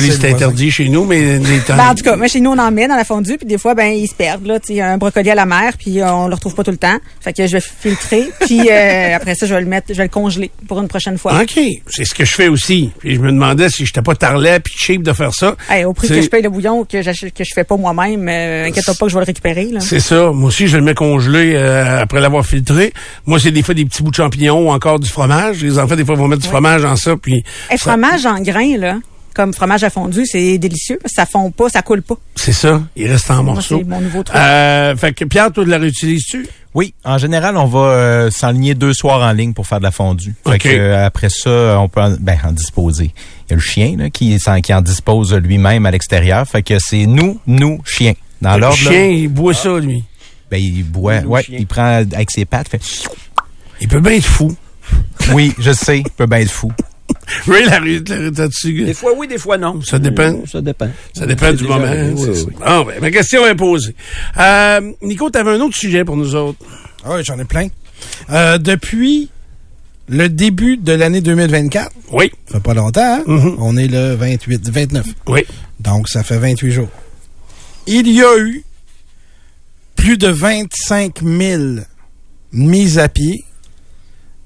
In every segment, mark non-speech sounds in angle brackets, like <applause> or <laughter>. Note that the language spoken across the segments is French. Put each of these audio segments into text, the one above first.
C'est interdit chez nous, mais temps- Ben, en tout cas, moi, chez nous, on en met dans la fondue, puis des fois, ben, ils se perdent, là. Tu sais, un brocoli à la mer, puis euh, on le retrouve pas tout le temps. Fait que je vais filtrer, puis euh, <laughs> après ça, je vais le mettre, je vais le congeler pour une prochaine fois. OK, c'est ce que je fais aussi. Puis je me demandais si j'étais pas tarlet puis cheap de faire ça. Hey, au prix que je paye le bouillon que, j'achète- que je fais pas moi-même, euh, inquiète-toi pas que je vais le récupérer, là. C'est ça. Moi aussi, je le mets congelé euh, après l'avoir filtré. Moi, c'est des fois des petits bouts de champignons ou encore du fromage. Les enfants, des fois, vont mettre du fromage dans ça. Puis ça- fromage en grains, là, comme fromage à fondu, c'est délicieux. Ça fond pas, ça coule pas. c'est ça. Il reste en morceaux. c'est mon nouveau truc. Euh, fait que Pierre, toi, de la réutilises-tu? Oui, en général, on va euh, s'enligner deux soirs en ligne pour faire de la fondue. Fait que, euh, après ça, on peut en, ben, en disposer. Il y a le chien là, qui, s'en- qui en dispose lui-même à l'extérieur. Fait que c'est nous, nous, chien. Dans Le l'ordre, là, chien, il boit ça, lui. ben, il boit, Le ouais, il prend avec ses pattes, fait, Il peut bien être fou. oui, je sais, il peut bien être fou. <laughs> Ray, la ré- la ré- là-dessus, Des fois oui, des fois non. Ça dépend. Ça dépend. Ça dépend du moment. arrivé, oui, c'est oui. ça. Ah, ben, ma question est posée. Euh, Nico, tu avais un autre sujet pour nous autres. Ah oui, j'en ai plein. Euh, depuis le début de l'année 2024, Oui. ça fait pas longtemps, hein? Mhm. on est le 28, 29. Oui. Donc, ça fait 28 jours. Il y a eu plus de 25 000 mises à pied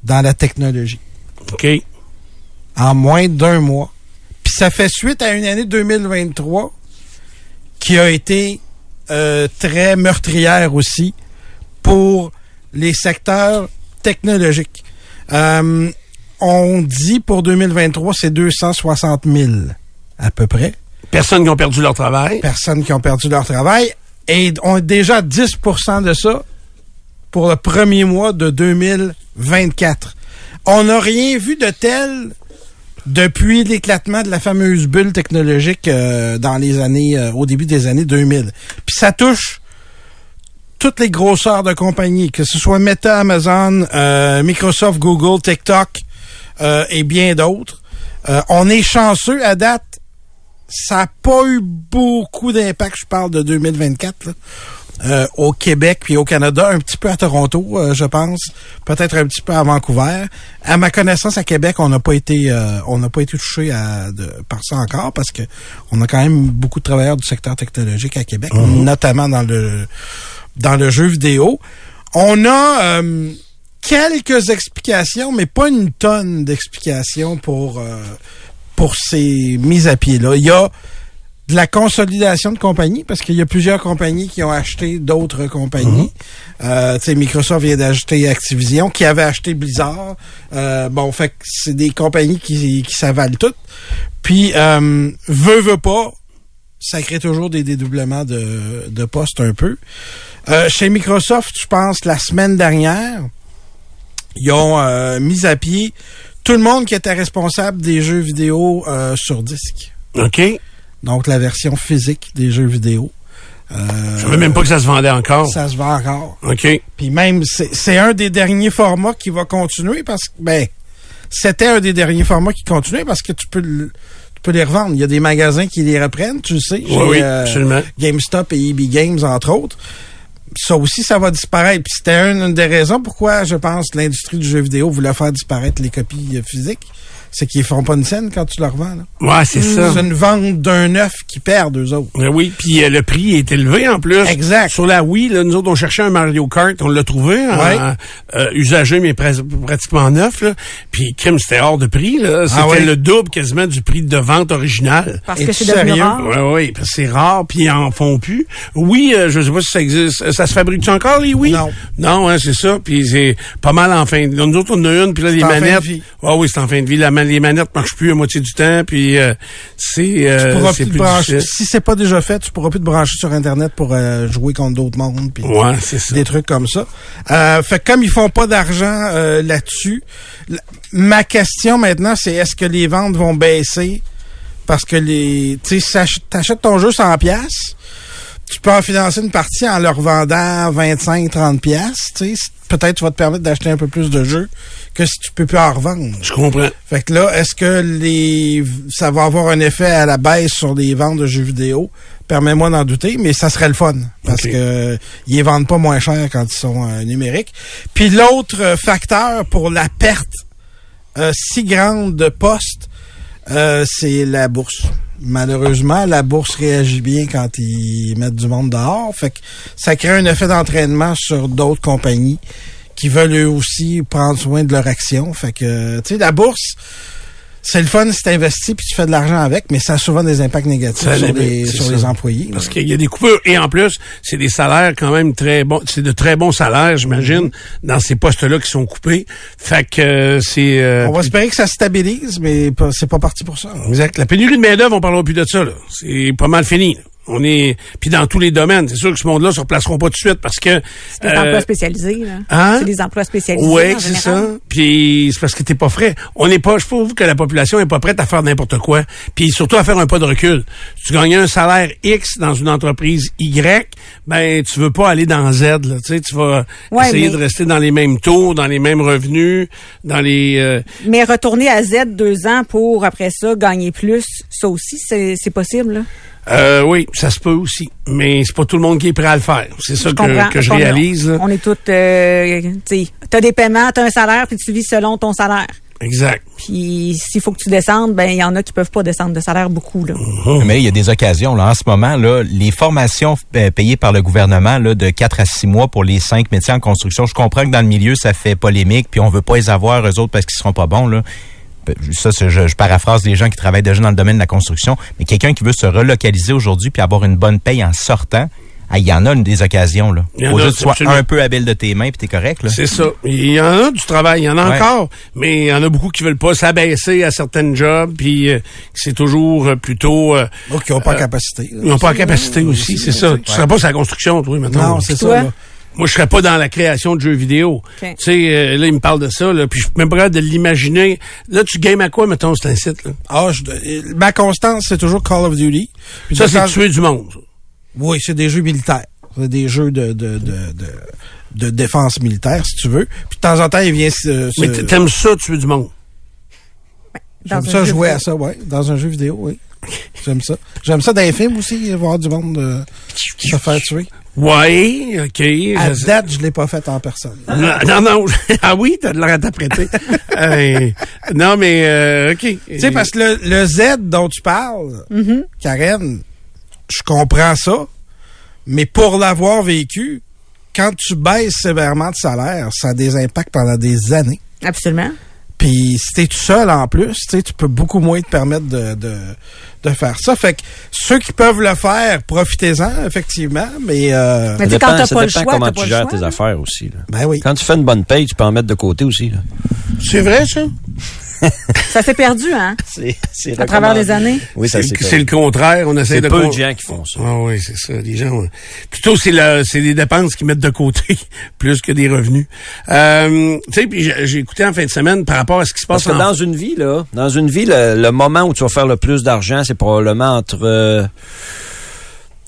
dans la technologie OK. En moins d'un mois. Puis ça fait suite à une année 2023 qui a été euh, très meurtrière aussi pour les secteurs technologiques. Euh, on dit pour 2023, c'est 260 000 à peu près Personnes qui ont perdu leur travail. personnes qui ont perdu leur travail et on est déjà à 10% de ça pour le premier mois de 2024. On n'a rien vu de tel depuis l'éclatement de la fameuse bulle technologique euh, dans les années euh, au début des années 2000. Puis ça touche toutes les grosseurs de compagnies, que ce soit Meta, Amazon, euh, Microsoft, Google, TikTok euh, et bien d'autres. Euh, on est chanceux à date ça n'a pas eu beaucoup d'impact, je parle de 2024, là, euh, au Québec puis au Canada, un petit peu à Toronto, euh, je pense, peut-être un petit peu à Vancouver. À ma connaissance, à Québec, on n'a pas été, euh, on n'a pas été touché à, de, par ça encore parce que on a quand même beaucoup de travailleurs du secteur technologique à Québec, notamment dans le dans le jeu vidéo. On a euh, quelques explications, mais pas une tonne d'explications pour euh, pour ces mises à pied-là. Il y a de la consolidation de compagnies parce qu'il y a plusieurs compagnies qui ont acheté d'autres compagnies. Euh, tu sais, Microsoft vient d'acheter Activision, qui avait acheté Blizzard. Euh, bon, fait que c'est des compagnies qui, qui s'avalent toutes. Puis, euh, veut, veut pas, ça crée toujours des dédoublements de, de postes un peu. Euh, chez Microsoft, je pense, la semaine dernière, ils ont euh, mis à pied tout le monde qui était responsable des jeux vidéo euh, sur disque. OK. Donc, la version physique des jeux vidéo. Euh, Je savais même pas que ça se vendait encore. ça se vend encore. OK. Puis même, c'est un des derniers formats qui va continuer parce que, ben, c'était un des derniers formats qui continuait parce que tu peux le- tu peux les revendre. Il y a des magasins qui les reprennent, tu le sais. Oui, oui, euh, absolument. GameStop et EB Games, entre autres. Ça aussi, ça va disparaître. Puis c'était une, une des raisons pourquoi, je pense, l'industrie du jeu vidéo voulait faire disparaître les copies euh, physiques. C'est qu'ils font pas une scène quand tu leur vends. là. Ouais, c'est ça. C'est une vente d'un œuf qui perd eux autres. Ben oui, puis euh, le prix est élevé en plus. Exact. Sur la Wii, là, nous autres, on cherchait un Mario Kart, on l'a trouvé, en- Ouais. euh, usagé mais pres- pratiquement neuf. Là. Puis crime, c'était hors de prix. là. C'était Ah ouais? le double quasiment du prix de vente original. Parce Es-tu que c'est devenu rare? Oui, oui, parce que c'est rare, puis ils en font plus. Oui, euh, je sais pas si ça existe. Ça se fabrique-tu encore, les oui? Non. Non, hein, c'est ça. Puis c'est pas mal en fin de Nous autres, on en a une, puis là, les en fin de manettes... vie. Ah oui, c'est en fin de vie. La, ma- les manettes marchent plus à moitié du temps, puis euh, c'est euh, Tu pourras plus te plus brancher. Si c'est pas déjà fait, tu pourras plus te brancher sur Internet pour euh, jouer contre d'autres mondes. puis Ouais, c'est ça. des trucs comme ça. Euh, fait comme ils font pas d'argent là-dessus, ma question maintenant, c'est est-ce que les ventes vont baisser Parce que les, tu sais, t'achètes ton jeu 100 pièces, tu peux en financer une partie en leur vendant 25, 30 pièces. Tu sais, peut-être tu vas te permettre d'acheter un peu plus de jeux que si tu peux plus en revendre. Je comprends. Fait que là, est-ce que les ça va avoir un effet à la baisse sur les ventes de jeux vidéo? Permets-moi d'en douter, mais ça serait le fun. Parce Ok. que ils les vendent pas moins cher quand ils sont euh, numériques. Puis l'autre euh, facteur pour la perte euh, si grande de postes, euh, c'est la bourse. Malheureusement, la bourse réagit bien quand ils mettent du monde dehors. Fait que ça crée un effet d'entraînement sur d'autres compagnies qui veulent eux aussi prendre soin de leur action. Fait que, tu sais, la bourse, c'est le fun si tu investis puis tu fais de l'argent avec, mais ça a souvent des impacts négatifs Ça sur, les, sur les employés. Parce qu'il y a des coupures. Et en plus, c'est des salaires quand même très bons. C'est de très bons salaires, j'imagine, dans ces postes-là qui sont coupés. Fait que euh, c'est... euh, On va espérer que ça se stabilise, mais c'est pas parti pour ça. Exact. La pénurie de main-d'œuvre, on parlera plus de ça. là. C'est pas mal fini. là. On est puis dans tous les domaines. C'est sûr que ce monde-là se replaceront pas tout de suite parce que C'est des euh, emplois spécialisés. là. hein? C'est des emplois spécialisés. Oui, c'est ça. Puis c'est parce que t'es pas frais. On n'est pas, je trouve que la population est pas prête à faire n'importe quoi. Puis surtout à faire un pas de recul. Tu gagnes un salaire X dans une entreprise Y, ben tu veux pas aller dans Z. Là, tu sais, tu vas Ouais, essayer mais- de rester dans les mêmes taux, dans les mêmes revenus, dans les. euh, Mais retourner à Z deux ans pour, après ça, gagner plus, ça aussi, c'est possible. là. Euh, oui, ça se peut aussi, mais c'est pas tout le monde qui est prêt à le faire. C'est ça Je que, que je réalise. là. On est tous, euh, tu sais, t'as des paiements, t'as un salaire, puis tu vis selon ton salaire. Exact. Puis s'il faut que tu descendes, ben il y en a qui peuvent pas descendre de salaire beaucoup là. Mais il y a des occasions. Là, en ce moment, là, les formations euh, payées par le gouvernement là, de 4 à 6 mois pour les cinq métiers en construction, je comprends que dans le milieu, ça fait polémique, puis on veut pas les avoir, eux autres, parce qu'ils seront pas bons. Là. Ça, c'est- je, je paraphrase les gens qui travaillent déjà dans le domaine de la construction, mais quelqu'un qui veut se relocaliser aujourd'hui puis avoir une bonne paye en sortant, ah, il y en a une des occasions. Là. Il y en Faut a, juste que tu sois absolument. un peu habile de tes mains puis t'es correct. Là. C'est ça. Il y en a du travail, il y en a Ouais. encore, mais il y en a beaucoup qui veulent pas s'abaisser à certaines jobs, puis euh, c'est toujours euh, plutôt euh, Donc, ils n'ont pas la capacité. là. ils n'ont pas la capacité aussi, c'est ça. Tu serais pas sur la construction, toi, maintenant. Non, c'est ça. Moi, je serais pas dans la création de jeux vidéo. Tu sais, euh, là, il me parle de ça, là, puis je suis même pas capable de l'imaginer. Là, tu games à quoi, mettons, c'est un site, là? Ah, je- euh, ma constance, c'est toujours Call of Duty. Puis Ça, c'est temps- tuer du monde. ça. Oui, c'est des jeux militaires. C'est des jeux de, de, de, de, de défense militaire, si tu veux. Puis de temps en temps, il vient se... se- Mais t'aimes ça, tuer du monde? J'aime ça jouer vidéo. à ça, ouais. Dans un jeu vidéo, oui. J'aime ça. J'aime ça dans les films aussi, voir du monde euh, se faire tuer. Ouais, OK. À je- date, je l'ai pas fait en personne. Non, non, non. <laughs> ah oui, t'as de l'air à t'apprêter. <laughs> Euh, non, mais, euh, OK. Tu sais, parce que le, le Z dont tu parles, Karen, je comprends ça, mais pour l'avoir vécu, quand tu baisses sévèrement de salaire, ça a des impacts pendant des années. Absolument. Puis si t'es tout seul en plus, tu sais, tu peux beaucoup moins te permettre de, de, de faire ça. Fait que ceux qui peuvent le faire, profitez-en, effectivement, mais euh, Mais tu sais, Ça quand dépend, t'as ça pas le dépend choix, comment tu gères choix, tes là. affaires aussi. là. ben oui. Quand tu fais une bonne paye, tu peux en mettre de côté aussi. là. C'est vrai, ça? <laughs> Ça s'est perdu, hein, C'est, c'est à travers les années? Oui, ça C'est c'est le- c'est le contraire. On essaie C'est de... peu de gens qui font ça. Ah oui, c'est ça. Les gens, euh, plutôt c'est le, c'est des dépenses qu'ils mettent de côté <laughs> plus que des revenus. Euh, tu sais, puis j'ai j'ai écouté en fin de semaine par rapport à ce qui se passe Parce que en dans une vie, là, dans une vie, le, le moment où tu vas faire le plus d'argent, c'est probablement entre euh,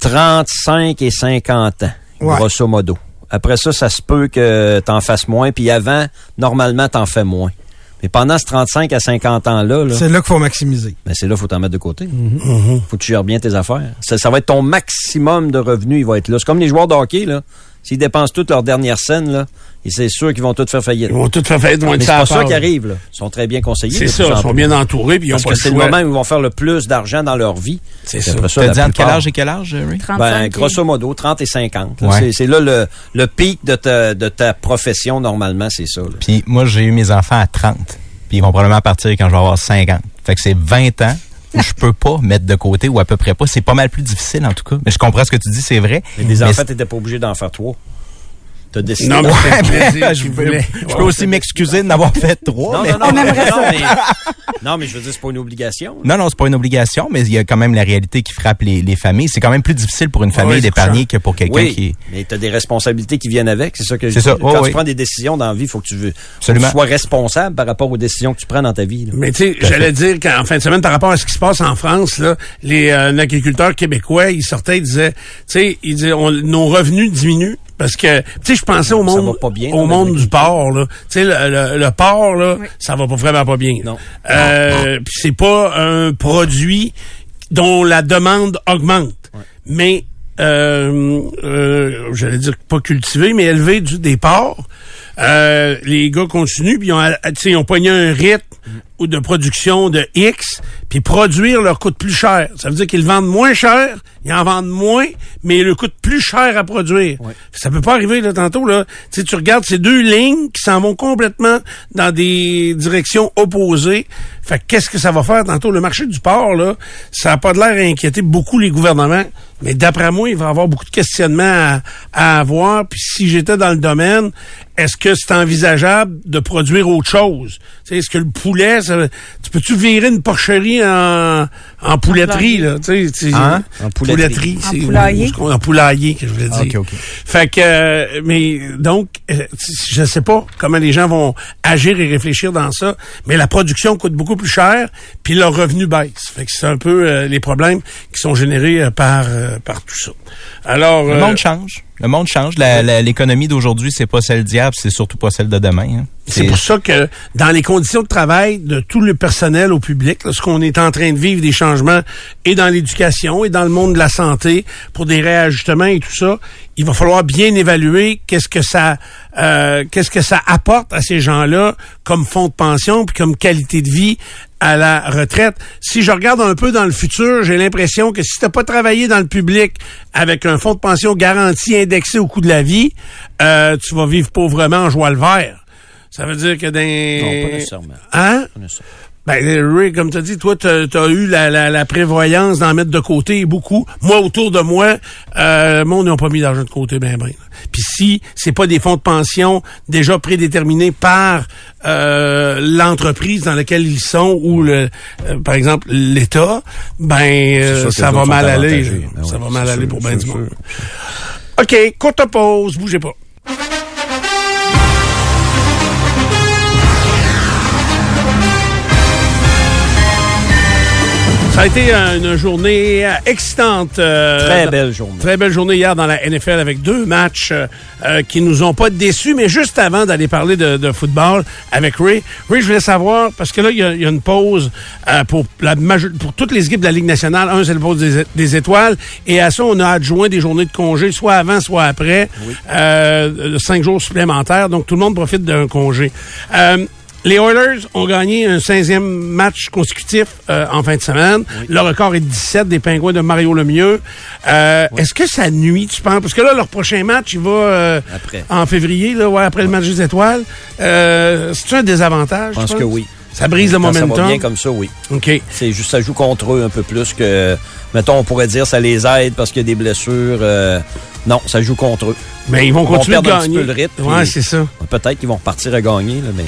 35 et 50 ans, Ouais. grosso modo. Après ça, ça se peut que t'en fasses moins, puis avant, normalement, t'en fais moins. Mais pendant ce 35 à 50 ans-là, là, C'est là qu'il faut maximiser. ben c'est là qu'il faut t'en mettre de côté. Faut que tu gères bien tes affaires. Ça, ça va être ton maximum de revenus, il va être là. C'est comme les joueurs de hockey, là. S'ils dépensent toute leur dernière scène, là, et c'est sûr qu'ils vont tout faire faillite. Ils vont tout faire faillite, ils vont être c'est pas ça qui arrive, là. Ils sont très bien conseillés. C'est ça, ils sont bien entourés, puis ils ont Parce pas que le c'est le moment où ils vont faire le plus d'argent dans leur vie. C'est ça. après la entre quel âge et quel âge, Ray? 35. Ben, et- grosso modo, 30 et 50. là. Ouais. C'est- C'est là le, le pic de ta, de ta profession, normalement, c'est ça. là. Puis moi, j'ai eu mes enfants à 30. Puis ils vont probablement partir quand je vais avoir 50. Fait que c'est 20 ans je peux pas mettre de côté ou à peu près pas. C'est pas mal plus difficile en tout cas. Mais je comprends ce que tu dis, c'est vrai. Mais des enfants, t'étais pas obligé d'en faire trois. T'as décidé. Non, mais c'est un Ouais, plaisir <laughs> ben, je peux, voulait. je peux aussi m'excuser de n'avoir fait trois. Non, mais- non, non, non, mais, non, mais je veux dire, c'est pas une obligation. là. Non, non, c'est pas une obligation, mais il y a quand même la réalité qui frappe les, les familles. C'est quand même plus difficile pour une famille d'épargner que pour quelqu'un Oui, qui est... mais tu as des responsabilités qui viennent avec, c'est ça que je ça, Quand oh, tu oui. prends des décisions dans la vie, il faut que tu, veux, faut que tu sois responsable par rapport aux décisions que tu prends dans ta vie. là. Mais tu sais, j'allais dire qu'en fin de semaine, par rapport à ce qui se passe en France, là, les euh, agriculteurs québécois, ils sortaient, ils disaient, tu sais, ils disaient, on- nos revenus diminuent. Parce que, tu sais, je pensais au monde, va pas bien au monde du porc, là. Tu sais, le, le- le porc, là, Oui. ça va pas vraiment pas bien. Non. Euh, puis c'est pas un produit dont la demande augmente. Mais, euh, euh, j'allais dire pas cultivé, mais élevé du, des porcs. Euh, les gars continuent, puis ils ont, euh, ils ont pogné un rythme ou de production de X, puis produire leur coûte plus cher. Ça veut dire qu'ils vendent moins cher, ils en vendent moins, mais il leur coûte plus cher à produire. Ça peut pas arriver là tantôt là. Tu sais, tu regardes ces deux lignes qui s'en vont complètement dans des directions opposées. Fait que qu'est-ce que ça va faire tantôt? Le marché du porc là Ça a pas de l'air à inquiéter beaucoup les gouvernements, mais d'après moi, il va y avoir beaucoup de questionnements à, à avoir. Puis si j'étais dans le domaine, est-ce que c'est envisageable de produire autre chose? Tu sais, Est-ce que le poulet, ça- tu peux-tu virer une porcherie en, en pouletterie, là? Tu sais, tu sais, Hein? En pouletterie. c'est- En poulailler. ou- ou- En poulailler, que je voulais dire. Ah, ok, ok. Fait que, euh, mais donc, euh, je sais pas comment les gens vont agir et réfléchir dans ça, mais la production coûte beaucoup plus cher, puis leur revenu baisse. Fait que c'est un peu euh, les problèmes qui sont générés euh, par euh, par tout ça. Alors, Le euh, monde change. Le monde change. L'économie d'aujourd'hui, c'est pas celle diable, c'est surtout pas celle de demain. hein. C'est pour ça que dans les conditions de travail de tout le personnel au public, là, ce qu'on est en train de vivre des changements et dans l'éducation et dans le monde de la santé pour des réajustements et tout ça, il va falloir bien évaluer qu'est-ce que ça euh, qu'est-ce que ça apporte à ces gens-là comme fonds de pension puis comme qualité de vie à la retraite. Si je regarde un peu dans le futur, j'ai l'impression que si tu pas travaillé dans le public avec un fonds de pension garanti indexé au coût de la vie, euh, tu vas vivre pauvrement en joie le vert. Ça veut dire que dans... Non, pas nécessairement. Hein? Pas nécessairement. Ben, Ray, comme tu as dit, toi, tu as, eu la, la, la prévoyance d'en mettre de côté beaucoup. Moi, autour de moi, euh, le monde n'a pas mis d'argent de côté, ben, ben. Puis si c'est pas des fonds de pension déjà prédéterminés par euh, l'entreprise dans laquelle ils sont ou, le, euh, par exemple, l'État, ben, euh, ça va mal aller. Ben ça oui, va mal aller pour c'est du monde. OK, courte pause, bougez pas. Ça a été une journée excitante. euh, Très belle journée. Très belle journée hier dans la NFL avec deux matchs euh, euh, qui nous ont pas déçus. Mais juste avant d'aller parler de, de football avec Ray, Ray, je voulais savoir, parce que là, il y a, il y a une pause euh, pour, la pour toutes les équipes de la Ligue nationale. Un, c'est le pause des, des étoiles. Et à ça, on a adjoint des journées de congé, soit avant, soit après, euh, de cinq jours supplémentaires. Donc, tout le monde profite d'un congé. Les Oilers ont gagné un 16e match consécutif euh, en fin de semaine. Le record est 17 des Pingouins de Mario Lemieux. Euh, Est-ce que ça nuit, tu penses? Parce que là, leur prochain match, il va euh, Après. en février, là, ouais, après le match des étoiles. Euh, C'est-tu un désavantage? Je pense que oui. Ça brise le Quand ça va momentum? bien comme ça, oui. OK. C'est juste, ça joue contre eux un peu plus que, mettons, on pourrait dire ça les aide parce qu'il y a des blessures. euh, non, ça joue contre eux. Mais ils vont Ils vont continuer de perdre un petit gagner. peu le rythme, Ouais, c'est ça. Peut-être qu'ils vont repartir à gagner, là, mais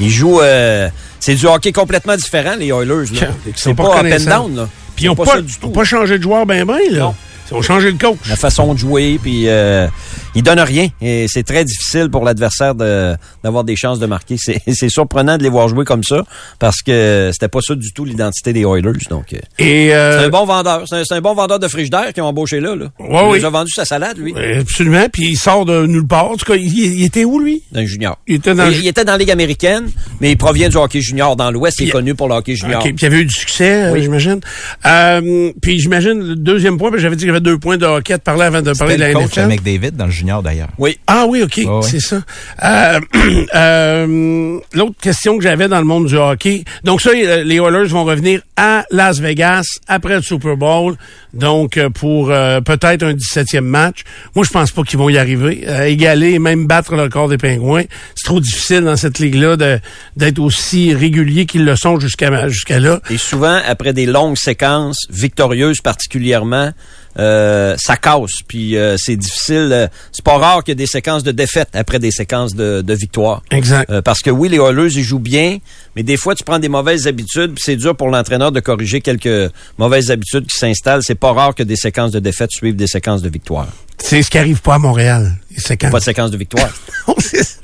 ils jouent. euh, c'est du hockey complètement différent, les Oilers. là. <laughs> C'est pas up and down. Là. Puis ils ont C'est pas, du tout. pas changé de joueur ben ben, là. Non. Ils ont changé le coach. La façon de jouer, puis euh, ils donnent rien. Et c'est très difficile pour l'adversaire de, d'avoir des chances de marquer. C'est, <laughs> c'est surprenant de les voir jouer comme ça, parce que c'était pas ça du tout l'identité des Oilers. Donc, euh, Et, euh, c'est un bon vendeur. C'est un, bon vendeur de frigidaire qui ont embauché là. là. Ouais, il oui. a vendu sa salade, lui, absolument. Puis il sort de nulle part. En tout cas, il, il était où, lui? d'un junior. Il était dans il, il était dans la Ligue américaine, mais il provient du hockey junior dans l'Ouest. Il est connu pour le hockey junior. OK, puis il avait eu du succès, euh, Oui. j'imagine. Euh, puis j'imagine, le deuxième point, puis j'avais dit avait deux points de hockey à te parler avant de parler de la coach NFL. McDavid dans le junior d'ailleurs. Oui. Ah oui, OK, c'est ça. Euh, <clears throat> euh, L'autre question que j'avais dans le monde du hockey, donc ça, euh, les Oilers vont revenir à Las Vegas après le Super Bowl, donc euh, pour euh, peut-être un 17e match. Moi, je pense pas qu'ils vont y arriver. Euh, égaler et même battre le record des Pingouins, c'est trop difficile dans cette ligue-là de- d'être aussi régulier qu'ils le sont jusqu'à jusqu'à là. Et souvent, après des longues séquences victorieuses particulièrement, euh, ça casse. Puis euh, c'est difficile. euh, c'est pas rare qu'il y ait des séquences de défaite après des séquences de, de victoire. Exact. Euh, parce que oui, les Oilers, ils jouent bien, mais des fois, tu prends des mauvaises habitudes, puis c'est dur pour l'entraîneur de corriger quelques mauvaises habitudes qui s'installent. C'est pas rare que des séquences de défaite suivent des séquences de victoire. C'est ce qui arrive pas à Montréal. Quand Pas de séquence de victoire. C'est <laughs> ça.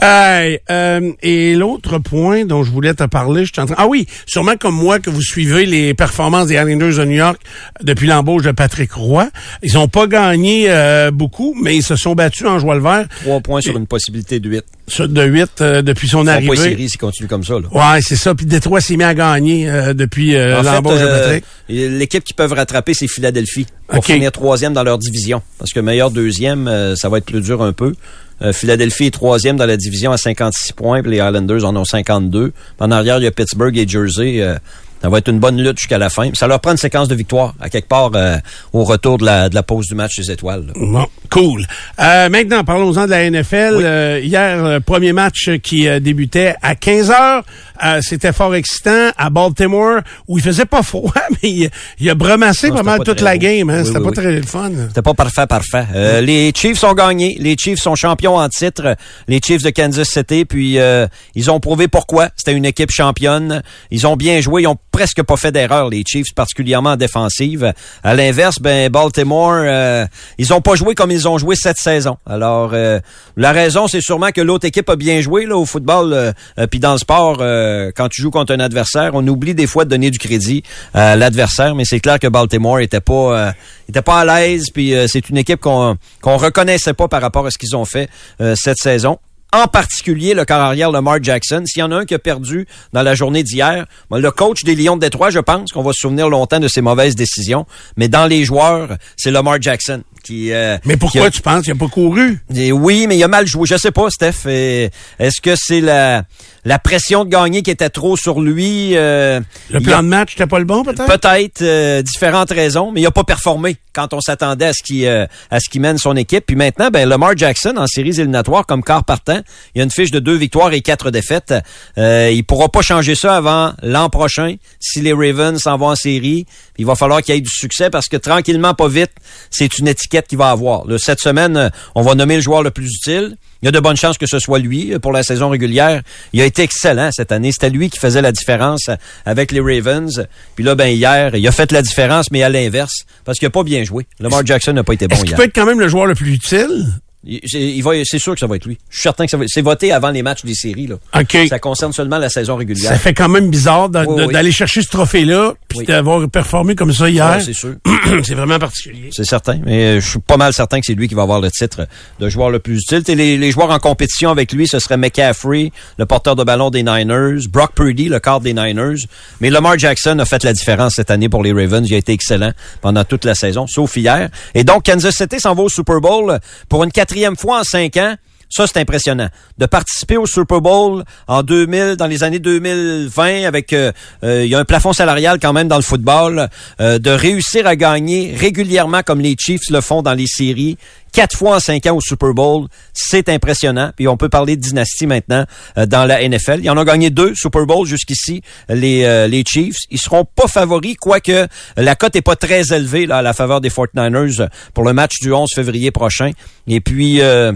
Hey, euh, et l'autre point dont je voulais te parler, je suis en train... Ah oui, sûrement comme moi que vous suivez les performances des Islanders de New York depuis l'embauche de Patrick Roy. Ils ont pas gagné euh, beaucoup, mais ils se sont battus en joie le vert. Trois points sur une possibilité de huit. De 8 euh, depuis son arrivée. série s'ils continuent comme ça. Là. Ouais, c'est ça. Puis Détroit s'est mis à gagner euh, depuis euh, l'embauche de Patrick. l'équipe qui peuvent rattraper, c'est Philadelphie. Pour OK. finir troisième dans leur division. Parce que meilleur deuxième, euh, ça va être plus dur un peu. Euh, Philadelphie est troisième dans la division à 56 points, puis les Islanders en ont 52. En arrière, il y a Pittsburgh et Jersey. euh, ça va être une bonne lutte jusqu'à la fin. Ça leur prend une séquence de victoire, à quelque part, euh, au retour de la, de la pause du match des étoiles. là. Bon, cool. Euh, maintenant, parlons-en de la NFL. Euh, hier, euh, premier match qui euh, débutait à 15 heures. Euh, C'était fort excitant à Baltimore, où il faisait pas froid, <laughs> mais il, il a bremassé Non, pas c'était mal pas toute la beau. game. Hein? Oui, C'était oui, pas oui. très le fun. C'était pas parfait, parfait. Euh, Les Chiefs ont gagné. Les Chiefs sont champions en titre. Les Chiefs de Kansas City. Puis euh, ils ont prouvé pourquoi. C'était une équipe championne. Ils ont bien joué. Ils ont presque pas fait d'erreur, les Chiefs, particulièrement en défensive. À l'inverse, ben Baltimore, euh, ils ont pas joué comme ils ont joué cette saison. Alors euh, la raison, c'est sûrement que l'autre équipe a bien joué là au football. Puis dans le sport, euh, quand tu joues contre un adversaire, on oublie des fois de donner du crédit à l'adversaire. Mais c'est clair que Baltimore était pas euh, était pas à l'aise. Puis euh, c'est une équipe qu'on qu'on reconnaissait pas par rapport à ce qu'ils ont fait euh, cette saison. En particulier, le corps arrière Lamar Jackson. S'il y en a un qui a perdu dans la journée d'hier, le coach des Lions de Détroit, je pense qu'on va se souvenir longtemps de ses mauvaises décisions. Mais dans les joueurs, c'est Lamar Jackson qui. euh, Mais qui pourquoi a- tu penses qu'il a pas couru? et oui, mais il a mal joué. Je sais pas, Steph. Est-ce que c'est la, la pression de gagner qui était trop sur lui? euh, Le plan a- de match n'était pas le bon, peut-être? Peut-être euh, différentes raisons, mais il a pas performé quand on s'attendait à ce qui euh, à ce qui mène son équipe. Puis maintenant, ben Lamar Jackson en séries éliminatoires comme quart partant, il a une fiche de deux victoires et quatre défaites. Il pourra pas changer ça avant l'an prochain si les Ravens s'en vont en série. Il va falloir qu'il y ait du succès parce que tranquillement, pas vite, c'est une étiquette qu'il va avoir. Là, cette semaine, euh, on va nommer le joueur le plus utile. Il y a de bonnes chances que ce soit lui euh, pour la saison régulière. Il a été excellent cette année. C'était lui qui faisait la différence euh, avec les Ravens. Puis là, ben hier, il a fait la différence, mais à l'inverse, parce qu'il a pas bien joué. Lamar Jackson n'a pas été bon hier. peut être quand même le joueur le plus utile? Il, va, c'est sûr que ça va être lui. Je suis certain que ça va. C'est voté avant les matchs des séries là. OK. Ça concerne seulement la saison régulière. Ça fait quand même bizarre Oui, oui. d'aller chercher ce trophée-là puis Oui. d'avoir performé comme ça hier. Ouais, c'est sûr. <clears throat> c'est vraiment particulier. C'est certain, mais euh, je suis pas mal certain que c'est lui qui va avoir le titre de joueur le plus utile. T'sais, les, les joueurs en compétition avec lui, ce serait McCaffrey, le porteur de ballon des Niners, Brock Purdy, le quart des Niners. Mais Lamar Jackson a fait la différence cette année pour les Ravens. Il a été excellent pendant toute la saison, sauf hier. Et donc, Kansas City s'en va au Super Bowl pour une quatrième fois en cinq ans. Ça, c'est impressionnant. De participer au Super Bowl en 2000, dans les années 2020, avec euh, euh, il y a un plafond salarial quand même dans le football, euh, de réussir à gagner régulièrement comme les Chiefs le font dans les séries, quatre fois en cinq ans au Super Bowl, c'est impressionnant. Puis on peut parler de dynastie maintenant euh, dans la NFL. Ils en ont gagné deux Super Bowls jusqu'ici, les euh, les Chiefs. Ils seront pas favoris, quoique la cote est pas très élevée là, à la faveur des 49ers pour le match du 11 février prochain. Et puis euh,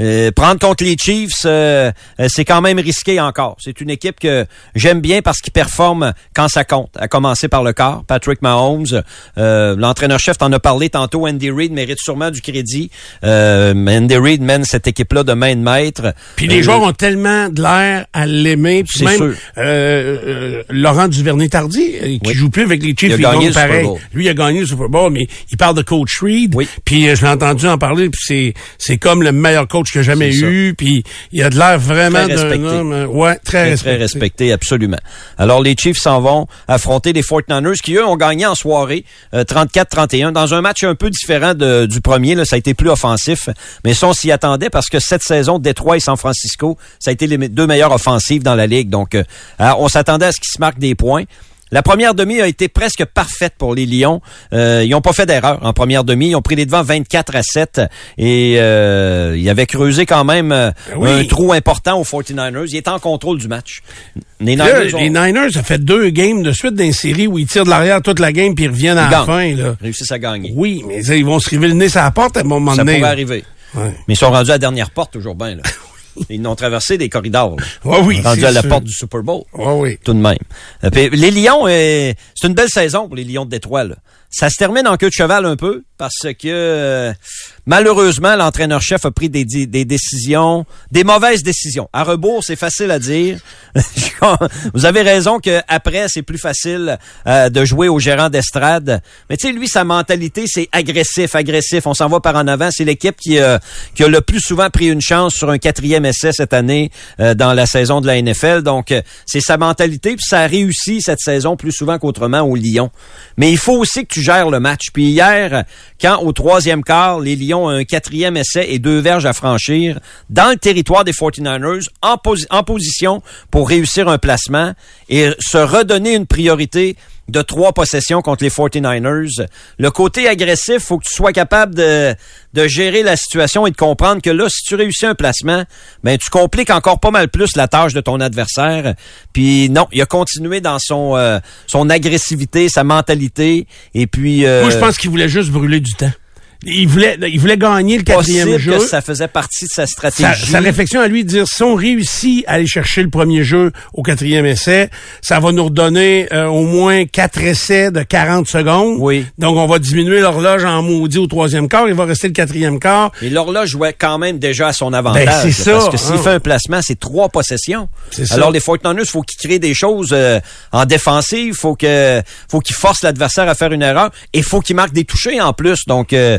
euh, prendre contre les Chiefs, euh, euh, c'est quand même risqué encore. C'est une équipe que j'aime bien parce qu'ils performent quand ça compte. À commencer par le corps, Patrick Mahomes, euh, l'entraîneur-chef t'en a parlé tantôt. Andy Reid mérite sûrement du crédit. Euh, Andy Reid mène cette équipe-là de main de maître. Puis les Euh, joueurs ont tellement de l'air à l'aimer. Puis C'est même sûr. euh, euh, Laurent Duvernay-Tardy, euh, qui Oui. joue plus avec les Chiefs, Il a gagné le Super pareil. Bowl. Lui, il a gagné le Super Bowl, mais il parle de Coach Reed. Oui. Puis je l'ai entendu en parler, puis c'est c'est comme le meilleur coach que j'ai jamais eu. Puis il a de l'air vraiment Très respecté. homme... Ouais, très, Très, respecté. très respecté, absolument. Alors, les Chiefs s'en vont affronter les 49ers qui, eux, ont gagné en soirée euh, 34-31 dans un match un peu différent de- du premier. Là, ça a été plus offensif, mais ça, on s'y attendait parce que cette saison, Détroit et San Francisco, ça a été les deux meilleures offensives dans la Ligue. Donc, euh, on s'attendait à ce qu'ils se marquent des points. La première demi a été presque parfaite pour les Lions. Euh, ils n'ont pas fait d'erreur en première demi. Ils ont pris les devants 24 à 7 et euh, ils avaient creusé quand même euh, oui. un trou important aux 49ers. Ils étaient en contrôle du match. Les Là, Niners ont les Niners, ça fait deux games de suite d'une série où ils tirent de l'arrière toute la game puis ils reviennent à Ils la gagnent. fin. Là. réussi à gagner. Oui, mais ça, ils vont se river le nez sur la porte à un moment Ça donné. pourrait là. arriver. Ouais. Mais ils sont rendus à la dernière porte toujours bien. Là. <laughs> <laughs> Ils ont traversé des corridors. là. Ouais, oui, rendus c'est à la sûr. porte du Super Bowl. Ouais, oui. tout de même. Euh, puis les Lions, euh, c'est une belle saison pour les Lions de Détroit. Là. Ça se termine en queue de cheval un peu parce que euh, malheureusement, l'entraîneur-chef a pris des, décisions, des mauvaises décisions. À rebours, c'est facile à dire. <laughs> Vous avez raison que après, c'est plus facile euh, de jouer au gérant d'estrade. Mais tu sais, lui, sa mentalité, c'est agressif, agressif. On s'en va par en avant. C'est l'équipe qui, euh, a le plus souvent pris une chance sur un quatrième essai cette année euh, dans la saison de la NFL. Donc, c'est sa mentalité. Puis ça a réussi cette saison plus souvent qu'autrement au Lyon. Mais il faut aussi que tu gères le match. Puis hier, quand au troisième quart, les Lions un quatrième essai et deux verges à franchir dans le territoire des 49ers, en, posi- en position pour réussir un placement et se redonner une priorité de trois possessions contre les 49ers. Le côté agressif, faut que tu sois capable de, gérer la situation et de comprendre que là, si tu réussis un placement, ben tu compliques encore pas mal plus la tâche de ton adversaire. Puis non, il a continué dans son euh, agressivité, sa mentalité, et puis euh, Moi, je pense qu'il voulait juste brûler du temps. Il voulait, il voulait gagner le quatrième possible jeu. que ça faisait partie de sa stratégie. sa réflexion à lui de dire si on réussit à aller chercher le premier jeu au quatrième essai, ça va nous redonner euh, au moins quatre essais de 40 secondes. Oui. Donc on va diminuer l'horloge en maudit au troisième quart, il va rester le quatrième quart. Et l'horloge jouait quand même déjà à son avantage. Ben, c'est Parce que s'il hein. fait un placement, c'est trois possessions. C'est ça. Alors, les 49ers, il faut qu'ils créent des choses euh, en défensive. Il faut que, faut qu'ils forcent l'adversaire à faire une erreur. Et il faut qu'ils marquent des touchés en plus. Donc, euh,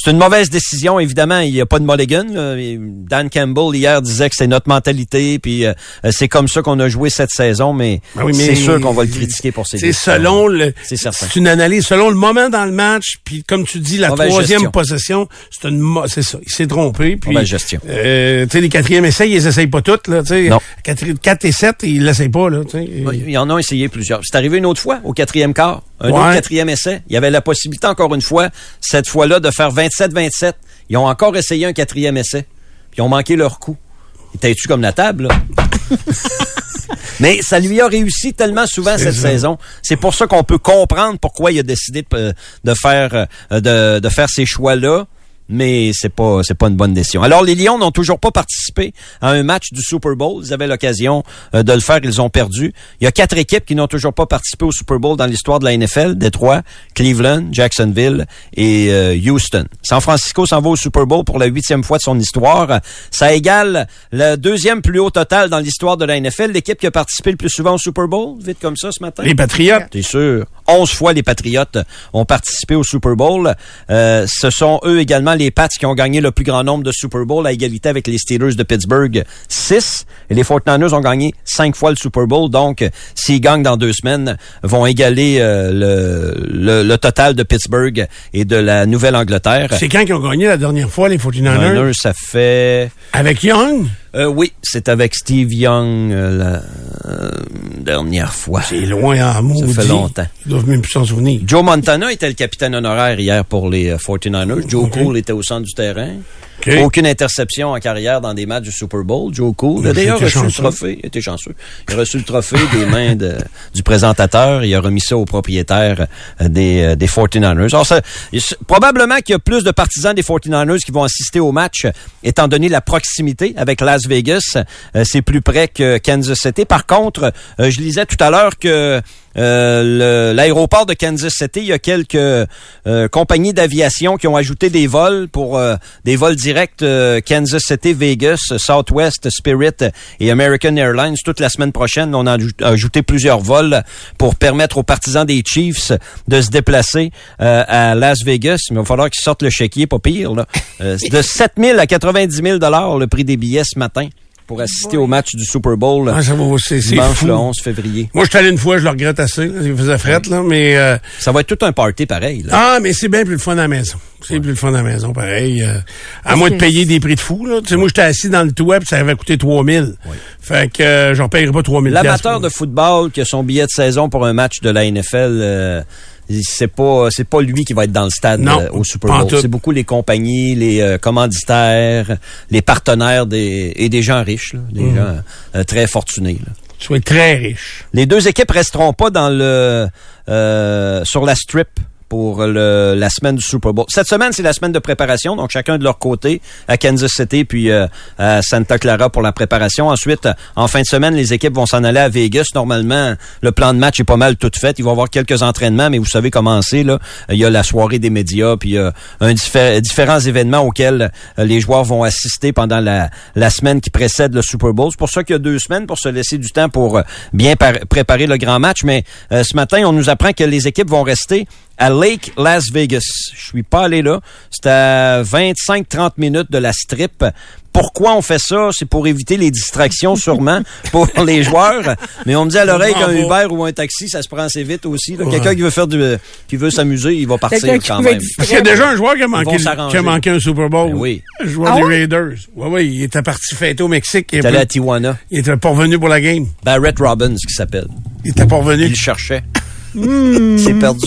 c'est une mauvaise décision, évidemment. Il n'y a pas de mulligan. là. Dan Campbell, hier, disait que c'est notre mentalité. Puis, euh, c'est comme ça qu'on a joué cette saison. Mais, oui, mais- c'est sûr qu'on va le critiquer pour ses C'est décisions. selon le. C'est certain. C'est une analyse selon le moment dans le match, puis comme tu dis, la Mauvaise troisième gestion. possession, c'est une, c'est ça. Il s'est trompé. Puis, Mauvaise gestion. Euh, tu sais, les quatrièmes essais, ils les essayent pas toutes là. Tu sais, Non. Quatre, quatre et sept, ils l'essayent pas là. Tu sais. Il y en a essayé plusieurs. C'est arrivé une autre fois, au quatrième quart. Un Ouais. autre quatrième essai. Il y avait la possibilité, encore une fois, cette fois-là, de faire 27-27. Ils ont encore essayé un quatrième essai. Puis ils ont manqué leur coup. Étais-tu comme la table, là? <laughs> Mais ça lui a réussi tellement souvent cette ça. saison. C'est pour ça qu'on peut comprendre pourquoi il a décidé de, de faire euh, de, de faire ces choix-là. Mais c'est pas c'est pas une bonne décision. Alors les Lions n'ont toujours pas participé à un match du Super Bowl. Ils avaient l'occasion euh, de le faire, ils ont perdu. Il y a quatre équipes qui n'ont toujours pas participé au Super Bowl dans l'histoire de la NFL Détroit, Cleveland, Jacksonville et euh, Houston. San Francisco s'en va au Super Bowl pour la huitième fois de son histoire. Ça égale le deuxième plus haut total dans l'histoire de la NFL. L'équipe qui a participé le plus souvent au Super Bowl, vite comme ça ce matin? Les Patriotes. T'es sûr? 11 fois les Patriotes ont participé au Super Bowl. Euh, ce sont eux également les Pats qui ont gagné le plus grand nombre de Super Bowl à égalité avec les Steelers de Pittsburgh, 6. Et les 49ers ont gagné 5 fois le Super Bowl. Donc, s'ils gagnent dans deux semaines, vont égaler euh, le, le, le total de Pittsburgh et de la Nouvelle-Angleterre. C'est quand qu'ils ont gagné la dernière fois, les 49ers? Niners, ça fait... Avec Young? Euh, oui, c'est avec Steve Young euh, la euh, dernière fois. C'est loin en maudit. fait longtemps. Ils doivent même plus s'en souvenir. Joe Montana était le capitaine honoraire hier pour les euh, 49ers. Joe. Cool était au centre du terrain. Aucune interception en carrière dans des matchs du Super Bowl. Joe Cool Il a d'ailleurs reçu le trophée. Il était chanceux. Il a reçu le trophée des <laughs> mains de- du présentateur. Il a remis ça au propriétaire euh, des, euh, des 49ers. Alors, ça, probablement qu'il y a plus de partisans des 49ers qui vont assister au match, étant donné la proximité avec Las Vegas. Euh, c'est plus près que Kansas City. Par contre, je lisais tout à l'heure que euh, l'aéroport de Kansas City, il y a quelques euh, compagnies d'aviation qui ont ajouté des vols pour euh, des vols directs euh, Kansas City, Vegas, Southwest, Spirit et American Airlines. Toute la semaine prochaine, on a ajou- ajouté plusieurs vols pour permettre aux partisans des Chiefs de se déplacer euh, à Las Vegas. Mais il va falloir qu'ils sortent le chéquier, pas pire. Là. De 7 000 à 90 000 dollars le prix des billets ce matin pour assister au match du Super Bowl Ah, ça va, c'est c'est dimanche fou. le 11 février. Moi, je suis allé une fois, je le regrette assez. là. Il faisait fret, là, mais... euh, Ça va être tout un party pareil. Là. Ah, mais c'est bien plus le fun à la maison. C'est plus le fun à la maison, pareil. euh, à moins de payer des prix de fou, là. Tu sais, moi, j'étais assis dans le toit, puis ça avait coûté 3000. Fait que euh, j'en payerai pas 3000 L'amateur de football qui a son billet de saison pour un match de la NFL, euh, c'est pas c'est pas lui qui va être dans le stade Non, euh, au Super Bowl. C'est beaucoup les compagnies, les euh, commanditaires, les partenaires des, et des gens riches, là, des Mhm. gens euh, très fortunés. là. Tu être très riche. Les deux équipes resteront pas dans le euh, sur la strip pour le, la semaine du Super Bowl. Cette semaine, c'est la semaine de préparation, donc chacun de leur côté à Kansas City puis euh, à Santa Clara pour la préparation. Ensuite, en fin de semaine, les équipes vont s'en aller à Vegas. Normalement, le plan de match est pas mal tout fait. Il va y avoir quelques entraînements, mais vous savez comment c'est là. Il y a la soirée des médias, puis euh, un diffé- différents événements auxquels euh, les joueurs vont assister pendant la, la semaine qui précède le Super Bowl. C'est pour ça qu'il y a deux semaines pour se laisser du temps pour euh, bien par- préparer le grand match. Mais ce matin, on nous apprend que les équipes vont rester à Lake Las Vegas. Je suis pas allé là. C'est à 25-30 minutes de la strip. Pourquoi on fait ça? C'est pour éviter les distractions, <laughs> sûrement, pour les joueurs. Mais on me dit à l'oreille qu'un. Uber ou un taxi, ça se prend assez vite aussi. Quelqu'un qui veut faire du, qui veut s'amuser, il va partir quand même. Parce qu'il y a déjà un joueur qui a manqué, qui a manqué un Super Bowl. Ben oui. Un joueur Ah des ouais? Raiders. Oui, oui, il était parti fêter au Mexique. Il, Il est allé à Tijuana. il était pas revenu pour la game. Barrett Robbins, qui s'appelle. Il était pas Il revenu. le cherchait. Hmm. <laughs> C'est perdu.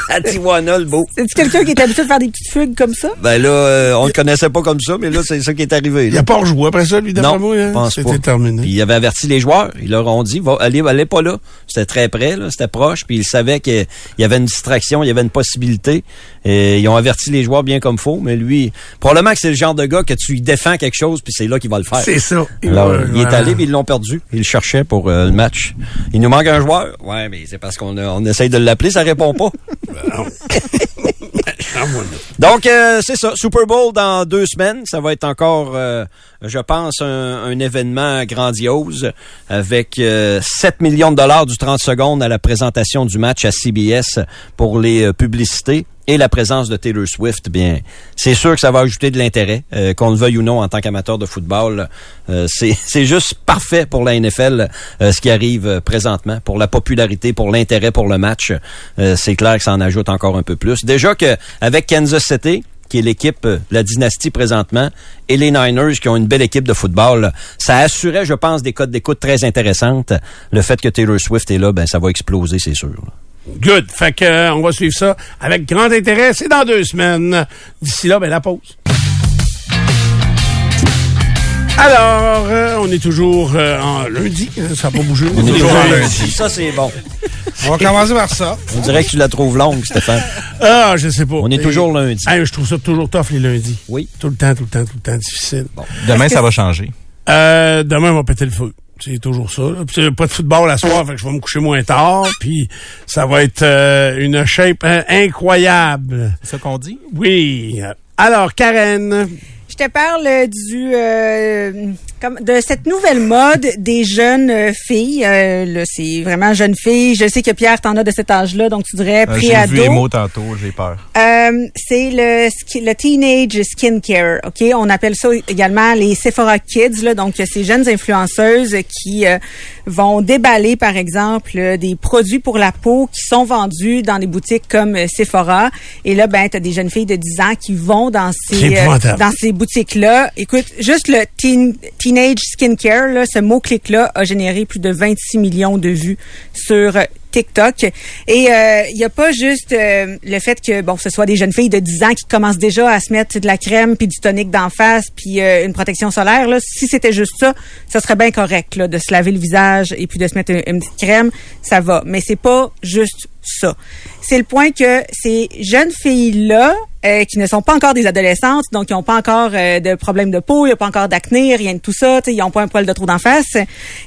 à Tijuana, le beau. C'est-tu quelqu'un qui est habitué de faire des petites fugues comme ça? Ben là, euh, on le connaissait pas comme ça, mais là, c'est ça qui est arrivé. Il là. a pas rejoué après ça, lui, d'après Non, moi. Hein? C'était terminé. Puis il avait averti les joueurs. Ils leur ont dit, va, allez, allez pas là. C'était très près, là. C'était proche. Puis ils savaient qu'il y avait une distraction, il y avait une possibilité. Et ils ont averti les joueurs bien comme faut. Mais lui, probablement que c'est le genre de gars que tu lui défends quelque chose, puis c'est là qu'il va le faire. C'est ça. Alors, Ouais, il est allé, puis ils l'ont perdu. Ils le cherchaient pour euh, le match. Il nous manque un joueur. Ouais, mais c'est parce qu'on a- on essaye de l'appeler, ça répond pas. <laughs> Ah, voilà. <laughs> Donc, euh, c'est ça. Super Bowl dans deux semaines. Ça va être encore, euh, je pense, un, un événement grandiose avec euh, 7 millions de dollars du 30 secondes à la présentation du match à CBS pour les euh, publicités et la présence de Taylor Swift. Bien, c'est sûr que ça va ajouter de l'intérêt, euh, qu'on le veuille ou non en tant qu'amateur de football. Euh, c'est <laughs> juste parfait pour la NFL euh, ce qui arrive euh, présentement pour la popularité, pour l'intérêt pour le match. C'est clair que ça en ajoute encore un peu plus. Déjà que avec Kansas City qui est l'équipe, la dynastie présentement, et les Niners qui ont une belle équipe de football. Ça assurait, je pense, des codes d'écoute très intéressantes. Le fait que Taylor Swift est là, ben ça va exploser, c'est sûr. Good. Fait que, euh, on va suivre ça avec grand intérêt. C'est dans deux semaines. D'ici là, ben, la pause. Alors, euh, on est toujours euh, en lundi. hein, Ça n'a pas bougé. On est toujours en lundi. lundi. Ça, c'est bon. On va commencer par ça. On dirait que tu la trouves longue, Stéphane. Ah, je sais pas. On est Et- toujours lundi. Hey, je trouve ça toujours tough les lundis. Oui. Tout le temps, tout le temps, tout le temps difficile. Demain, ça va changer. Euh, demain, on va péter le feu. C'est toujours ça. là. Puis, pas de football à soir, fait que je vais me coucher moins tard. Puis ça va être euh, une shape hein, incroyable. C'est ça qu'on dit? Oui. Alors, Karen. Je te parle euh, du euh, comme de cette nouvelle mode des jeunes euh, filles. Euh, c'est vraiment jeunes filles. Je sais que Pierre, t'en as de cet âge-là, donc tu dirais Euh, J'ai vu les pré-ado. mots tantôt, j'ai peur. Euh, c'est le, le teenage skincare, ok? On appelle ça également les Sephora Kids, là, donc ces jeunes influenceuses qui euh, vont déballer, par exemple, euh, des produits pour la peau qui sont vendus dans des boutiques comme Sephora. Et là, ben, t'as des jeunes filles de 10 ans qui vont dans ces dans ces boutiques-là. Écoute, juste le teen, teenage skincare, là, ce mot-clic-là a généré plus de 26 millions de vues sur TikTok. Et il n'y a pas juste euh, le fait que bon, ce soit des jeunes filles de 10 ans qui commencent déjà à se mettre de la crème puis du tonique d'en face puis euh, une protection solaire. Là, si c'était juste ça, ça serait bien correct là, de se laver le visage et puis de se mettre une, petite crème, ça va. Mais c'est pas juste ça. C'est le point que ces jeunes filles-là, euh, qui ne sont pas encore des adolescentes, donc qui n'ont pas encore euh, de problème de peau, il n'y a pas encore d'acné, rien de tout ça, ils n'ont pas un poil de trop d'en face,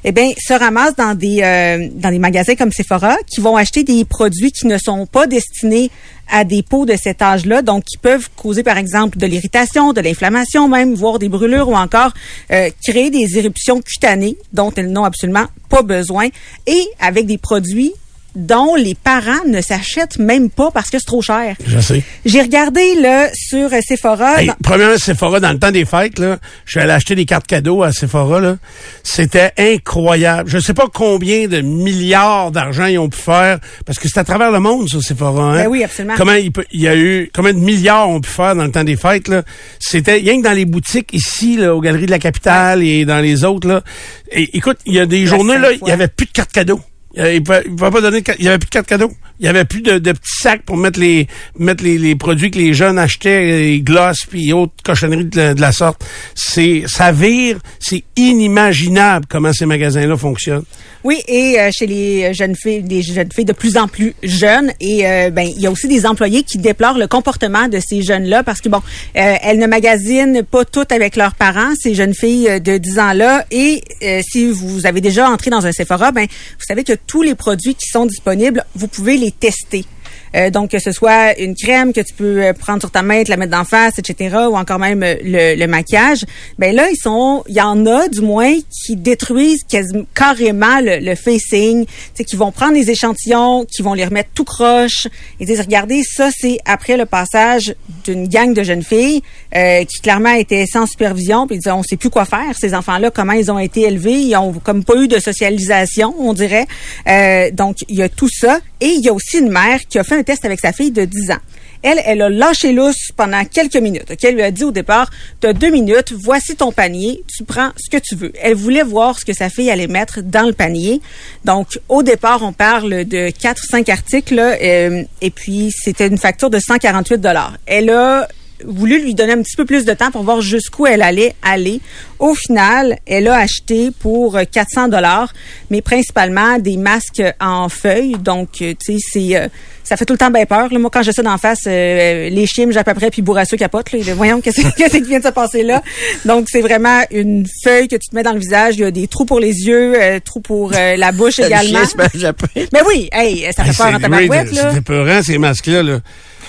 eh bien, se ramassent dans des euh, dans des magasins comme Sephora qui vont acheter des produits qui ne sont pas destinés à des peaux de cet âge-là, donc qui peuvent causer par exemple de l'irritation, de l'inflammation même, voire des brûlures ou encore euh, créer des éruptions cutanées dont elles n'ont absolument pas besoin, et avec des produits dont les parents ne s'achètent même pas parce que c'est trop cher. Je sais. J'ai regardé là sur euh, Sephora. Hey, dans- premièrement, Sephora, dans le temps des fêtes, là, je suis allé acheter des cartes cadeaux à Sephora. Là. C'était incroyable. Je sais pas combien de milliards d'argent ils ont pu faire, parce que c'est à travers le monde, ça, Sephora. Hein? Ben oui, absolument. Comment il, peut- il y a eu, combien de milliards ont pu faire dans le temps des fêtes, là? C'était rien que dans les boutiques ici, là, aux Galeries de la Capitale et dans les autres, là. Et, écoute, il y a des journées, là, il y avait plus de cartes cadeaux. Il ne pouvait pas donner il y avait plus de cartes cadeaux. Il y avait plus de, de petits sacs pour mettre les mettre les, les produits que les jeunes achetaient, les glosses puis autres cochonneries de la, de la sorte. C'est ça vire, c'est inimaginable comment ces magasins-là fonctionnent. Oui, et euh, chez les jeunes filles, des jeunes filles de plus en plus jeunes, et euh, ben il y a aussi des employés qui déplorent le comportement de ces jeunes-là parce que bon, euh, elles ne magasinent pas toutes avec leurs parents, ces jeunes filles de 10 ans-là. Et euh, si vous avez déjà entré dans un Sephora, ben vous savez que tous les produits qui sont disponibles, vous pouvez les tester. Euh, donc, que ce soit une crème que tu peux euh, prendre sur ta main, te la mettre d'en face, etc., ou encore même euh, le, le maquillage. Ben là, ils sont, il y en a du moins qui détruisent quasi- carrément le, le facing, sais, qui vont prendre les échantillons, qui vont les remettre tout croche. Ils disent, regardez, ça c'est après le passage d'une gang de jeunes filles euh, qui clairement étaient sans supervision, puis ils disaient, on sait plus quoi faire. Ces enfants-là, comment ils ont été élevés, ils ont comme pas eu de socialisation, on dirait. Euh, donc, il y a tout ça. Et il y a aussi une mère qui a fait test avec sa fille de 10 ans. Elle, elle a lâché lousse pendant quelques minutes. Elle lui a dit au départ, tu as deux minutes, voici ton panier, tu prends ce que tu veux. Elle voulait voir ce que sa fille allait mettre dans le panier. Donc, au départ, on parle de 4-5 articles, là, euh, et puis c'était une facture de 148 Elle a voulu lui donner un petit peu plus de temps pour voir jusqu'où elle allait aller. Au final, elle a acheté pour euh, 400 dollars, mais principalement des masques en feuilles. Donc, euh, tu sais, c'est euh, ça fait tout le temps bien peur. là. Moi, quand j'ai ça d'en face, euh, les chiens, j'ai à peu près, puis Bourrassou capote. Là. Voyons <laughs> qu'est-ce qui vient de se passer là? Donc, c'est vraiment une feuille que tu te mets dans le visage. Il y a des trous pour les yeux, euh, trous pour euh, la bouche <laughs> Le également. chien. Mais oui, hey, ça fait Hey, peur en tabarouette. C'est ces masques-là. Là.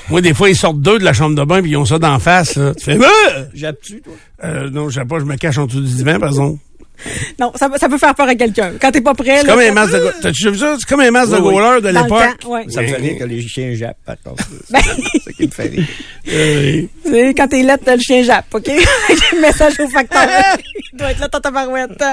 Moi, des fois, ils sortent deux de la chambre de bain puis ils ont ça d'en face. Là. Tu fais, Ah! Jappes-tu, toi? Euh, non, je sais pas, je me cache en dessous du divan, par exemple. <laughs> Non, ça, ça peut faire peur à quelqu'un. Quand t'es pas prêt, C'est là, comme masque de T'as-tu vu ça? C'est comme un masque de Oui, oui. de le l'époque. ouais. Ça me fait rire que les chiens jappent, par contre. Ben, C'est ça qui me fait rire. <laughs> Tu sais, quand t'es là, t'as le chien jappe, OK? <laughs> Message au facteur. Il doit être là, ta barouette.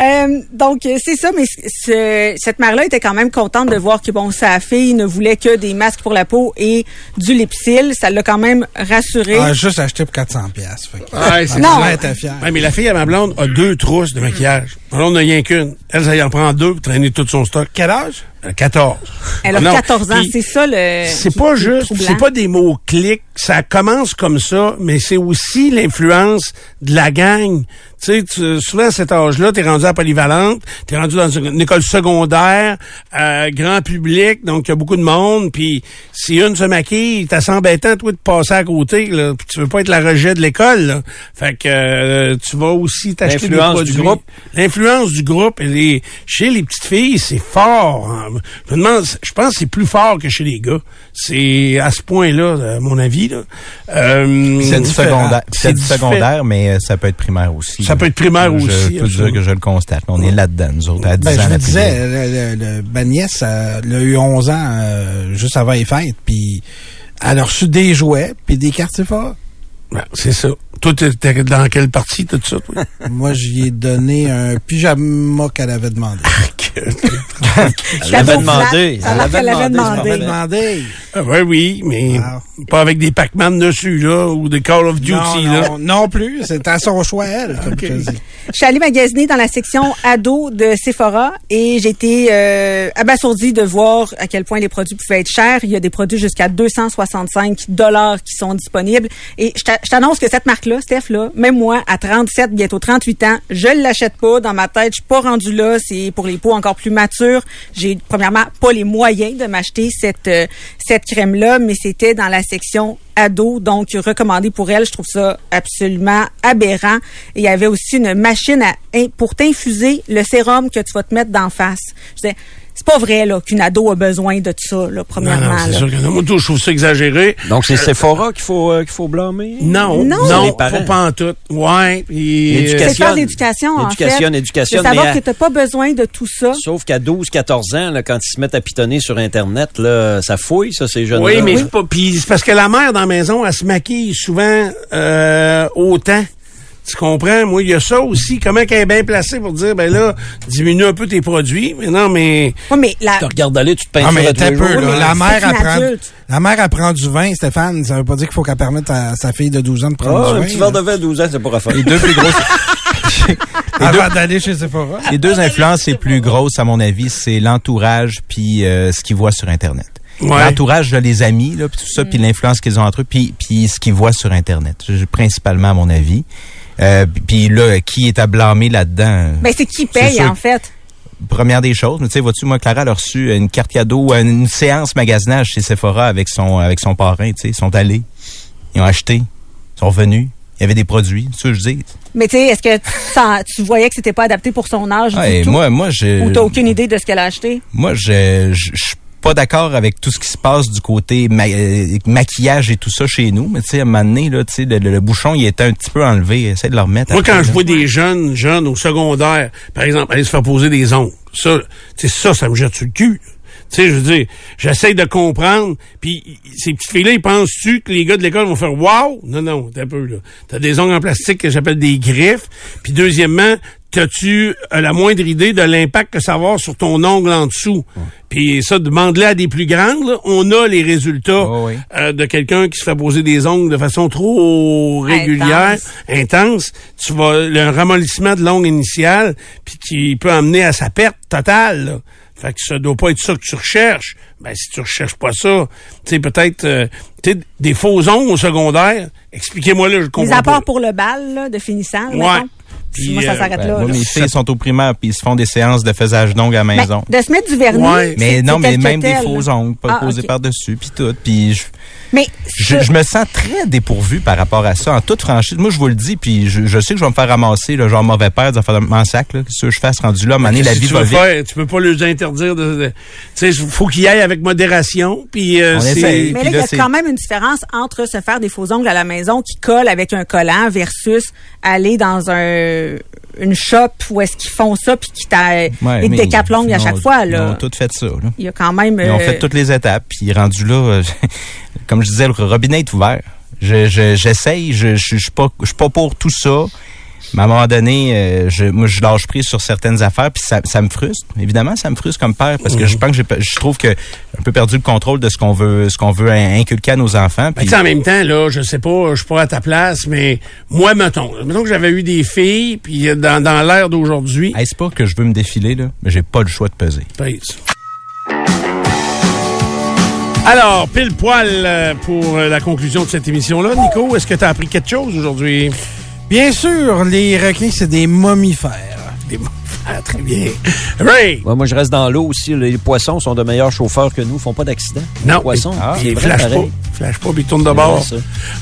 Euh, donc, c'est ça, mais ce- cette mère-là était quand même contente de voir que, bon, sa fille ne voulait que des masques pour la peau et du lipsil. Ça l'a quand même rassurée. Ah, juste acheté pour 400 pièces. Fait que, Ouais, c'est Non. Elle était fière. Ouais, mais la fille à ma blonde a deux trousses de maquillage. Ma blonde n'a rien qu'une. Elle, ça y en prend deux pour traîner tout son stock. Quel âge? Euh, 14. Elle a Non, 14 ans, c'est ça le. C'est pas juste, c'est pas des mots clics, ça commence comme ça, mais c'est aussi l'influence de la gang. Tu sais, tu- souvent à cet âge-là, t'es rendu à polyvalente, t'es rendu dans une école secondaire, euh, grand public, donc il y a beaucoup de monde, puis si une se maquille, t'as embêtant, toi, de passer à côté, là, puis tu veux pas être la rejet de l'école, là. Fait que euh, tu vas aussi t'acheter des L'influence du produits. groupe. L'influence du groupe, elle est, chez les petites filles, c'est fort. hein. Je me demande, je pense que c'est plus fort que chez les gars. C'est à ce point-là, à mon avis. Là. Euh, C'est du secondaire, c'est du secondaire, mais euh, ça peut être primaire aussi. Ça peut être primaire je, aussi, Je peux absolument. dire que je le constate. On est là-dedans, nous autres, à 10 Ben, ans. je vous la disais, le, le, le- ma nièce, euh, elle a eu 11 ans euh, juste avant les fêtes, puis elle a reçu des jouets, puis des cartes Sephora. Ouais, c'est ça. Toi, t'es t'es dans quelle partie, tout ça, toi? <laughs> Moi, j'y ai donné un pyjama qu'elle avait demandé. Elle l'avait demandé. qu'elle l'avait Elle demandé. ah, oui, mais Wow. pas avec des Pac-Man dessus, là, ou des Call of Duty, Non, là. non, non plus. C'est à son choix, elle, comme je te dis. Je suis allée magasiner dans la section ado de Sephora et j'ai été euh, abasourdie de voir à quel point les produits pouvaient être chers. Il y a des produits jusqu'à 265 dollars qui sont disponibles. Et je t'a- je t'annonce que cette marque-là, Steph, là, même moi, à 37, bientôt 38 ans, je l'achète pas. Dans ma tête, je suis pas rendue là. C'est pour les peaux encore plus matures. J'ai premièrement pas les moyens de m'acheter cette euh, cette crème-là, mais c'était dans la section ado, donc recommandé pour elle. Je trouve ça absolument aberrant. Et il y avait aussi une machine pour t'infuser le sérum que tu vas te mettre d'en face. C'est pas vrai là qu'une ado a besoin de ça là, Non, premièrement. non, c'est là. sûr que non. Moi, tout, je trouve ça exagéré. Donc, c'est Sephora qu'il faut, euh, qu'il faut blâmer? Non, Non. non, faut pas en tout. Ouais, euh, L'éducation. C'est faire l'éducation en fait. Éducation, éducation, De savoir mais à- que t'as pas besoin de tout ça. Sauf qu'à 12-14 ans, là, quand ils se mettent à pitonner sur Internet, là, ça fouille, ça, ces jeunes-là. Oui, mais c'est pas. Puis c'est parce que la mère dans la maison, elle se maquille souvent euh, autant. Tu comprends? Moi, il y a ça aussi. Comment qu'elle est bien placée pour dire, ben là, diminue un peu tes produits. Mais non, mais. Oui, mais la, Tu regardes aller, tu te peins Ah, mais les peu, jours, là. là. La mère, apprend, la mère apprend du vin, Stéphane. Ça veut pas dire qu'il faut qu'elle permette à sa fille de 12 ans de prendre Ah, du un vin. petit verre de vin à 12 ans, c'est pas Raphaël. Les deux plus grosses. <laughs> Avant d'aller chez Sephora. Les deux influences les plus grosses, à mon avis, c'est l'entourage puis euh, ce qu'ils voient sur Internet. Ouais. L'entourage, les amis, là, puis tout ça, puis l'influence qu'ils ont entre eux, puis, puis ce qu'ils voient sur Internet. Principalement, à mon avis. Euh, puis là, qui est à blâmer là-dedans? ben c'est qui paye sûr en fait? Première des choses, mais tu sais, vois-tu, moi, Clara, elle a reçu une carte cadeau, une, séance magasinage chez Sephora avec son, avec son parrain, tu sais. Ils sont allés, ils ont acheté, ils sont venus, il y avait des produits, c'est ça que je dis. Mais tu sais, est-ce que tu, voyais que c'était pas adapté pour son âge Ah, du tout? moi, moi, je. Ou t'as aucune idée de ce qu'elle a acheté? Moi, je, je, pas d'accord avec tout ce qui se passe du côté ma- euh, maquillage et tout ça chez nous. Mais tu sais, à un moment donné, là, tu sais, le, le- le bouchon, il était un petit peu enlevé. Essaye de le remettre. Moi, après, quand là. je vois des jeunes, jeunes au secondaire, par exemple, aller se faire poser des ongles, ça, ça, ça me jette sur le cul. Tu sais, je veux dire, j'essaie de comprendre. Puis ces petites filles-là, ils pensent-tu que les gars de l'école vont faire wow? Non, non, t'as un peu là. T'as des ongles en plastique que j'appelle des griffes. Puis deuxièmement, t'as-tu euh, la moindre idée de l'impact que ça va avoir sur ton ongle en dessous? Puis ça, demande-le à des plus grandes. là. On a les résultats Oh oui. euh, de quelqu'un qui se fait poser des ongles de façon trop régulière, intense. Tu vas le ramollissement de l'ongle initial, puis qui peut amener à sa perte totale. là. Fait que ça doit pas être ça que tu recherches. Ben si tu recherches pas ça, tu sais peut-être euh, tu sais, des faux ongles au secondaire. Expliquez-moi là, je comprends Les pas. apports pour le bal là, de finissant, Ouais. mettons. Puis, moi, ça euh, s'arrête Ben, là. mes filles sont au primaire puis ils se font des séances de faisage d'ongles à la Ben, maison. de se mettre du vernis. Ouais. mais c'est- non, mais même des faux ongles, pas Ah, posés par-dessus, puis tout. Puis je, Mais je, je me sens très dépourvu par rapport à ça, en toute franchise. Moi, je vous le dis, puis je, je sais que je vais me faire ramasser, là, genre mauvais père, des de m'en sac, là. Qu'est-ce que je fasse rendu là? Un donné, la vie tu va veux vite. faire? Tu peux pas les interdire de, de- tu sais, faut qu'ils aillent avec modération, puis euh, On c'est- essaye. Mais Puis là, il y a c'est- quand même une différence entre se faire des faux ongles à la maison qui collent avec un collant versus aller dans un une shop où est-ce qu'ils font ça puis qui t'a Ouais, ils te l'ongle à ils chaque ont- fois Ils là. ont tout fait ça, là. Il y a quand même Ils ont euh, fait toutes les étapes, puis rendu là, euh, <laughs> comme je disais, le robinet est ouvert. Je, je- j'essaye, je, je, je suis pas, je suis pas pour tout ça. Mais à un moment donné, euh, je, moi, je lâche prise sur certaines affaires, puis ça, ça me frustre. Évidemment, ça me frustre comme père, parce que je pense que je trouve que un peu perdu le contrôle de ce qu'on veut, ce qu'on veut inculquer à nos enfants. Ben, sais, en même temps, là, je sais pas, je suis pas à ta place, mais moi, mettons, mettons que j'avais eu des filles, puis dans, dans l'ère d'aujourd'hui, est-ce pas que je veux me défiler là, mais j'ai pas le choix de peser. pèse. Alors, pile poil euh, pour euh, la conclusion de cette émission-là. Nico, est-ce que tu as appris quelque chose aujourd'hui? Bien sûr, les requins, c'est des mammifères. Des Ah, très bien. Ray! Ouais, moi, je reste dans l'eau aussi. Les poissons sont de meilleurs chauffeurs que nous, font pas d'accident. Non. Les poissons. Ah, c'est Il vrai, flash pas. Flash pas, puis il tourne de bord.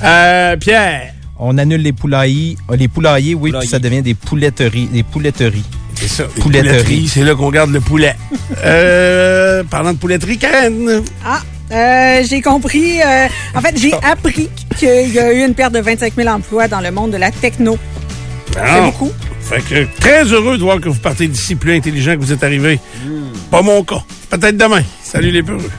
Euh, Pierre, On annule les poulailliers, euh, les poulaillers, oui, Poulaillers. puis ça devient des pouletteries, des pouletteries. c'est ça. pouletteries, C'est là qu'on garde le poulet. euh, parlant de pouletterie, Karen. Ah, euh, j'ai compris. euh, en fait, j'ai appris qu'il y a eu une perte de 25 000 emplois dans le monde de la techno. C'est Ah. beaucoup. Fait que très heureux de voir que vous partez d'ici plus intelligent que vous êtes arrivé. Pas mon cas. Peut-être demain. Salut les peureux.